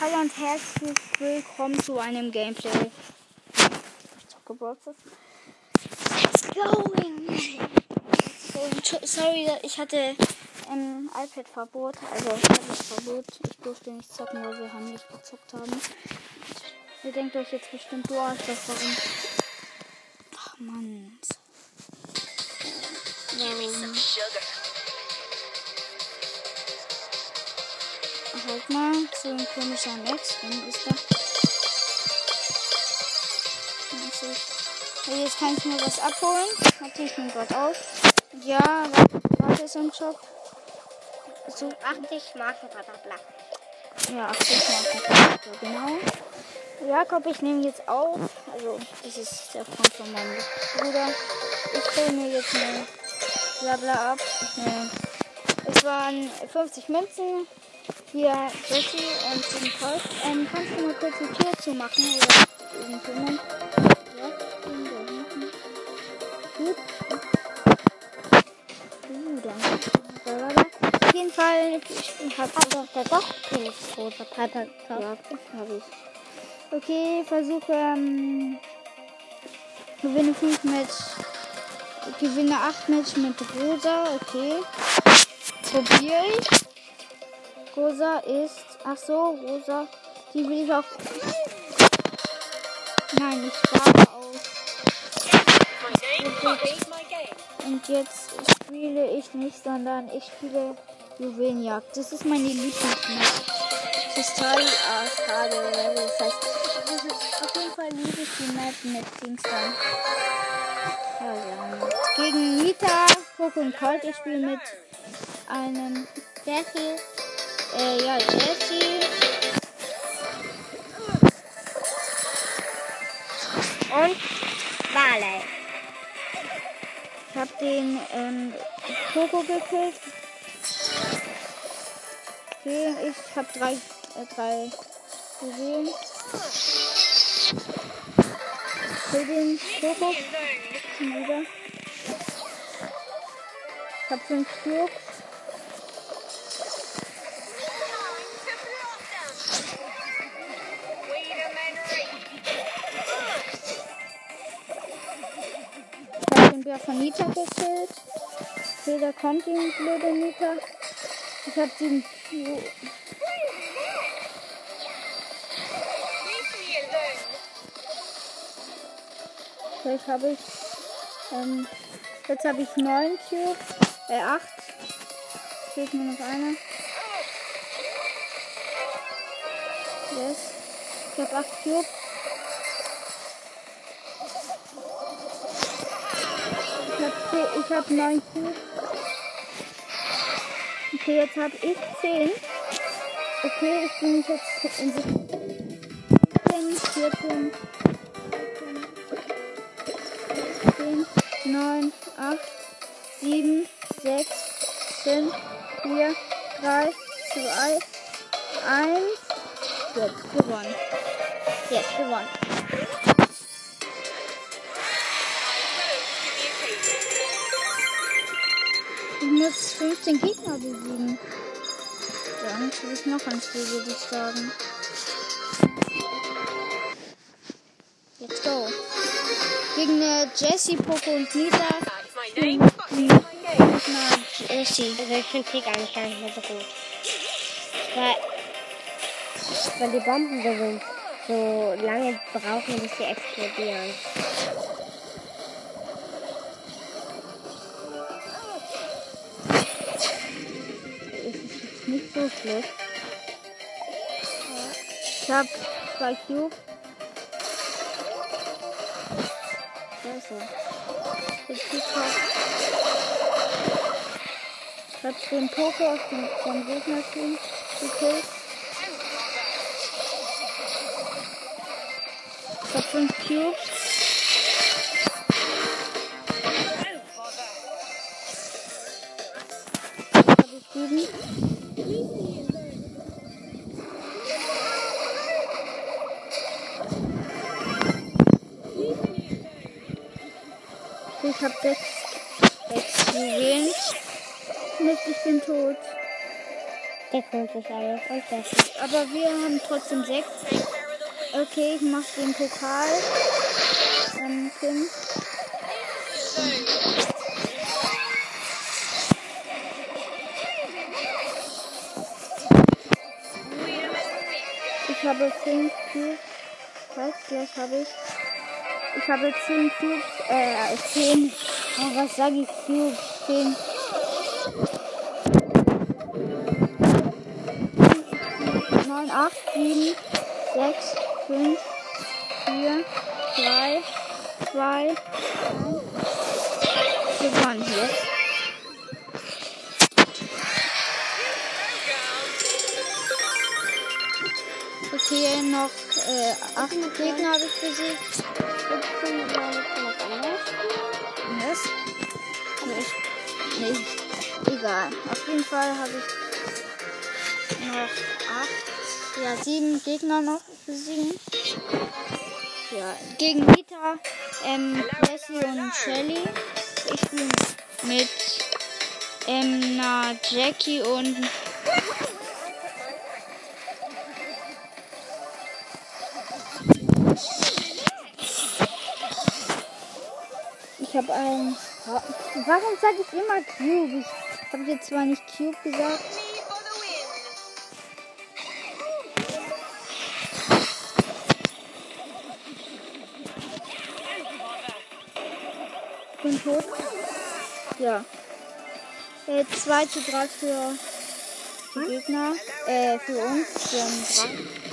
Hallo und herzlich willkommen zu einem Gameplay. Ich zocke Broadcast. Let's going! So, sorry, ich hatte ein iPad-Verbot, also Tablet-Verbot. Ich durfte nicht zocken, weil wir haben nicht gezockt haben. Ihr denkt euch jetzt bestimmt, du Arschloch, warum? Ach Mann. Warum? Halt mal, so ein komischer Max. Dann ist da. Okay, jetzt kann ich mir was abholen. Warte, ich nehme gerade auf. Ja, was ist im Shop? So 80 Marken, bla bla. Ja, 80 Marken, genau. Jakob, ich nehme jetzt auf. Also, das ist der Freund von meinem Bruder. Ich hole mir jetzt eine Blabla ab. Ne. Es waren 50 Münzen. Hier, Jessie und den Colt. Ähm, kannst du mal kurz die Tür zumachen? Oder irgendjemand? Ja, da hinten. Gut. Uh, danke. Auf jeden Fall, ich hab Aber der doch große Piper ja, habe ich. Okay, versuche ähm, gewinne 5 Match. Gewinne 8 Match mit Rosa. Okay. Probiere ich. Rosa ist. Ach so, Rosa. Die will ich auch. Nein, ich spare auf. Und jetzt spiele ich nicht, sondern ich spiele Juwelenjagd. Das ist meine Lieblingsmap. Kristall, ah, schade. Das heißt, das ist auf jeden Fall liebe ich die Map mit. Ja, ja. Gegen Nita, Poco und Colt. Ich spiele mit einem Jesse. Äh, ja, Jesse. Und Barley. Ich habe den ähm, Poco gekillt. Okay, ich habe drei, äh, drei Juwelen. Kill den Poco. Wieder. Ich habe fünf Cubes. Den Bär von Nita gekillt. Da kommt die blöde Nita. Ich sieben Cubes. Vielleicht habe ich. Ähm, jetzt habe ich neun Cubes. Äh, acht. Fehlt mir noch einer. Yes. Ich habe acht Cubes. Ich habe ich hab neun Cubes. Okay, jetzt habe ich zehn. Okay, ich bin jetzt in 17, 14, 10, 9, 8, 7, 6, 5, 4, 3, 2, 1. Jetzt gewonnen. Jetzt gewonnen. Muss 15 Gegner besiegen. Dann kriege ich noch ein Spiel, würde ich sagen. Let's go. Gegen äh, Jessie, Poco und Nita. Na, Jessie. Also ich finde Krieg eigentlich gar nicht mehr so gut. Weil, weil die Bomben so. So lange brauchen, bis sie explodieren. So schlecht. Ich hab zwei Cubes. Scheiße. Ich hab den Poker aus dem, vom Gegnerteam gekillt. Ich hab fünf Cubes. Ich sieben. Ich hab sechs, sechs Juwelen. Mist, ich bin tot. 96 alles und. Aber wir haben trotzdem sechs. Okay, ich mach den Pokal. Ähm, Pin. Ich habe fünf Cubes. Was? Gleich habe ich. Ich habe zehn Cubes. Äh, zehn. Oh, was sage ich? Cubes. Zehn. Neun, acht, sieben, sechs, fünf, vier, drei, zwei, eins. Gewonnen jetzt. Okay, noch äh, acht Gegner habe ich besiegt. Was? Nee, nee, egal. Auf jeden Fall habe ich noch acht, ja sieben Gegner noch besiegen. Ja, gegen Nita, ähm, Jessie und Shelly. Ich spiele mit ähm, na, Jackie und ein. Warum sage ich immer Cube? Ich habe jetzt zwar nicht Cube gesagt. Bin tot. Ja. Äh, 2 zu 3 für die Gegner. Äh, für uns. Wir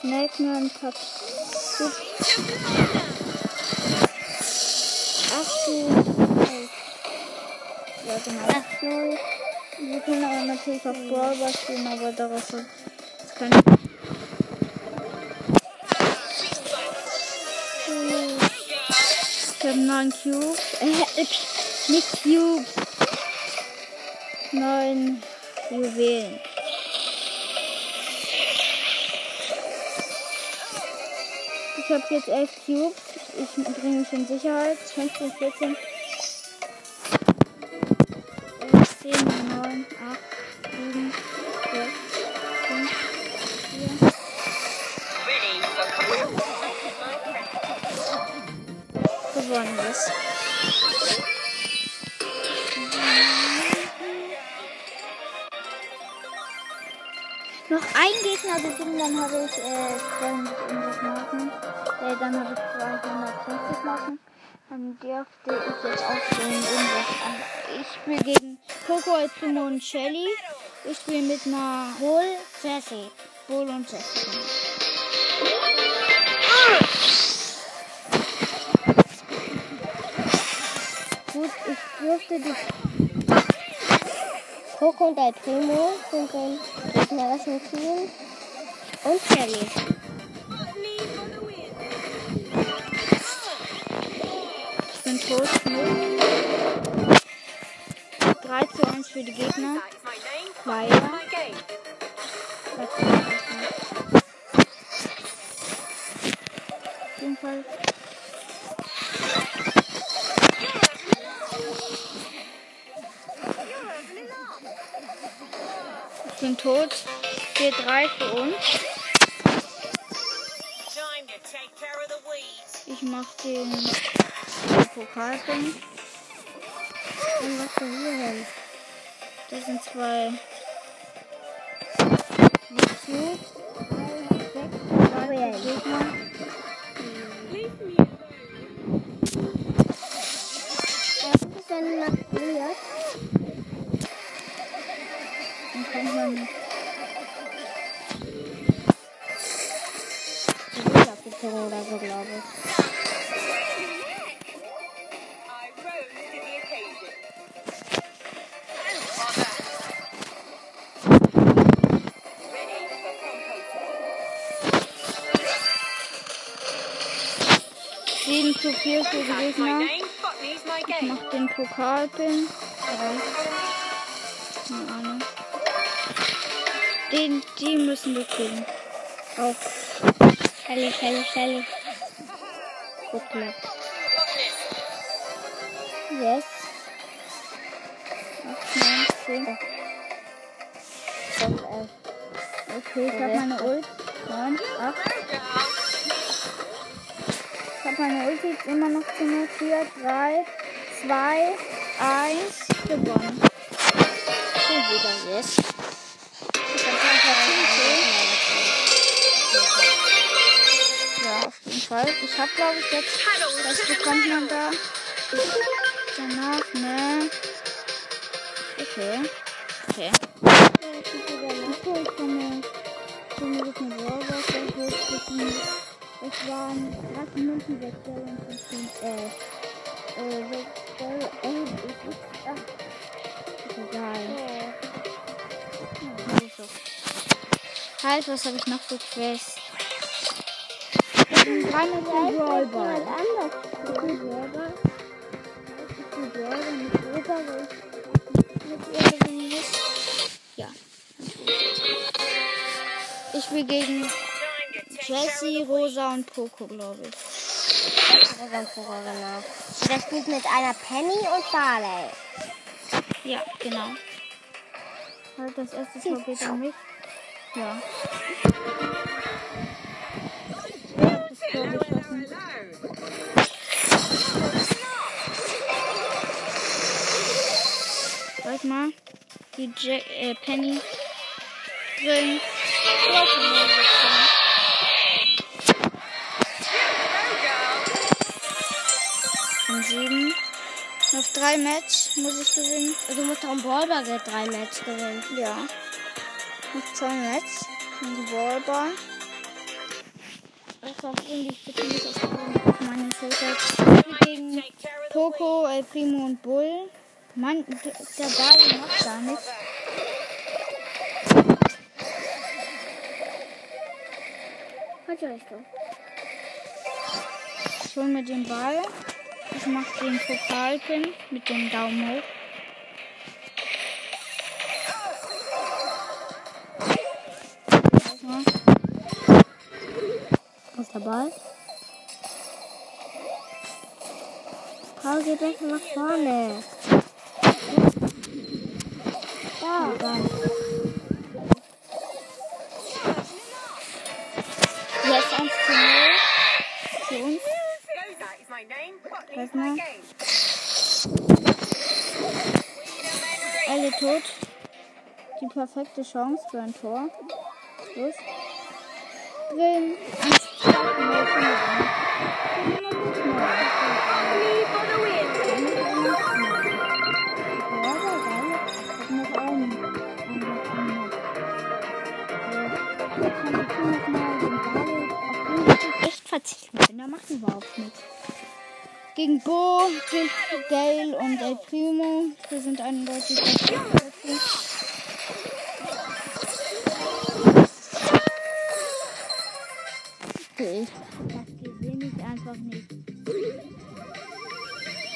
Snackman Cup. Ach du. Ja, genau. Ach so. Wir können aber natürlich auf Brawler spielen, aber darauf hat es keine. Ich habe neun Cubes. Äh, nicht Cubes. Neun Juwelen. Ich habe jetzt elf Cubes. Ich bringe mich in Sicherheit. 15, 14. 11, 10, 9, 8, Noch ein Gegner besiegen, dann habe ich äh, 200 Marken. Äh, dann habe ich 250 Marken. Dann dürfte ich jetzt auch schon irgendwas an. Ich spiele gegen Coco Alzumo und Shelly. Ich spiele mit einer Bull, Jessie. Bull und Jessie. Gut, ich dürfte die Coco und der Primo sind den gegnerischen Team. Und Shelly. Ich bin tot. 3 zu 1 für die Gegner. Leider. Auf jeden Fall. Bin tot. 4-3 für uns. Ich mach den, Pokal drin. Und was für hier hin? Das sind zwei. Juwelen. Gegner. Abgezogen oder so, glaube ich. I rose to the occasion. Ready for composting. 7 zu 4 für die Gegner. Ich mach den Pokalpin. Keine Ahnung. Den, die müssen wir killen. Auch. Shelly, Shelly, Shelly. Gut knapp. Yes. 8, 9, 10. Das, äh, Okay, ich habe meine Ult. 9, 8. Ich habe meine Ult jetzt immer noch zu 0, 4, 3, 2, 1. Gewonnen. schon wieder yes. Fall. Ich habe, glaube ich, jetzt. Was bekommt man da? Danach, ne? Okay. Okay. Es waren 8 Minuten, 6 Dollar und 15. Äh. Äh, 6 Dollar. Äh, ich. Ach. Ist egal. Halt, was habe ich noch für Quests? Brawlball. anders. Ich mit Rosa, ihr. Ja. Ich spiele gegen Jessie, Rosa und Poco, glaube ich. Genau. Und der spielt mit einer Penny und Barley. Ja, genau. Halt das erste Tor geht an mich. Ja. Die J äh, Penny drin. Und sieben. Noch drei Match muss ich gewinnen. Du musst auch im Ballball drei Match gewinnen. Ja. Noch zwei Match. Und die Ballball. Das war irgendwie speziell auf meine Schulter. Gegen Poco, El Primo und Bull. Mann, der Ball macht gar nichts. Falsche Richtung. Ich hol mir den Ball. Ich mach den Pokalpin mit dem Daumen hoch. Wo ist der Ball? Paul geht besser nach vorne. Da. Jetzt 1 zu 0 für uns. My mal. Alle tot. Die perfekte Chance für ein Tor. Los. Drin. Der macht überhaupt nichts. Gegen Bo, Gale und El Primo. Wir sind eindeutig dazu. Okay, das gewinne ich einfach nicht.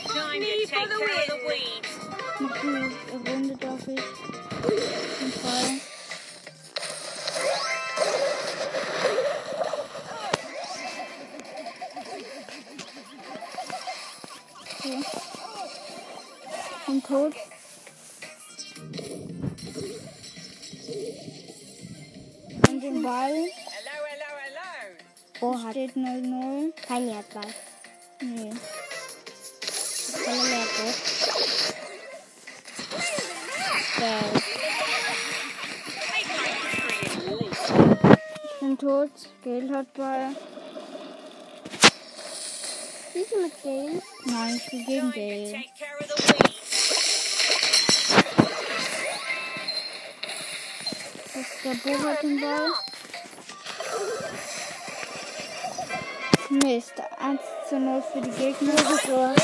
Time to take care of the weeds. Noch die Runde darf ich. Jeden Fall. Bin tot. Und den Ball. Hello, hello, hello. Bo hat Steht 0-0. kein Erdball. Nee. Keine Bo. Geil. Ich bin tot. Gale hat Ball. Spielst du mit Gale? Nein, ich spiele gegen Gale. Der Bo hat den Ball. Mist. 1 zu 0 für die Gegner. Dafür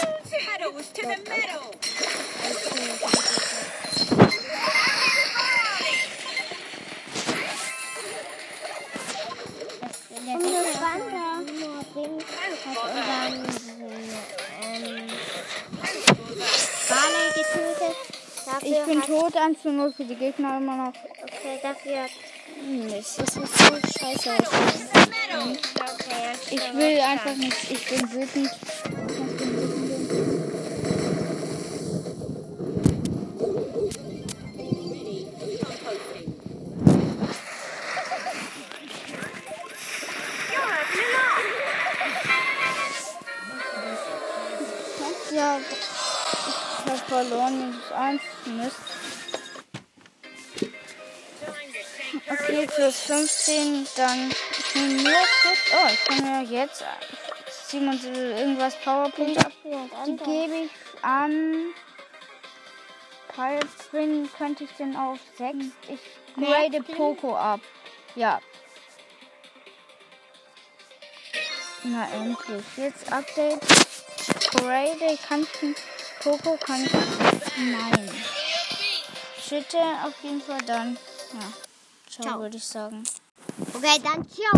Ich bin tot. 1 zu 0 für die Gegner immer noch. Okay, dafür hat Mist, das ist so scheiße. Ich will einfach nicht, ich bin wütend. Ja, ich habe verloren, das ist eins. Mist. Okay, plus 15, dann ich nur kurz. Oh, ich kann ja jetzt 77 irgendwas Powerpunkte ab. Die gebe ich an. Pilzwin könnte ich denn auf 6. Ich grade Poco ab. Ja. Na endlich. Jetzt Update. Grade kann ich. Poco kann ich. Nein. Schütte auf jeden Fall dann. Ja. Ciao, Ciao. würde ich sagen. Okay, dann ciao.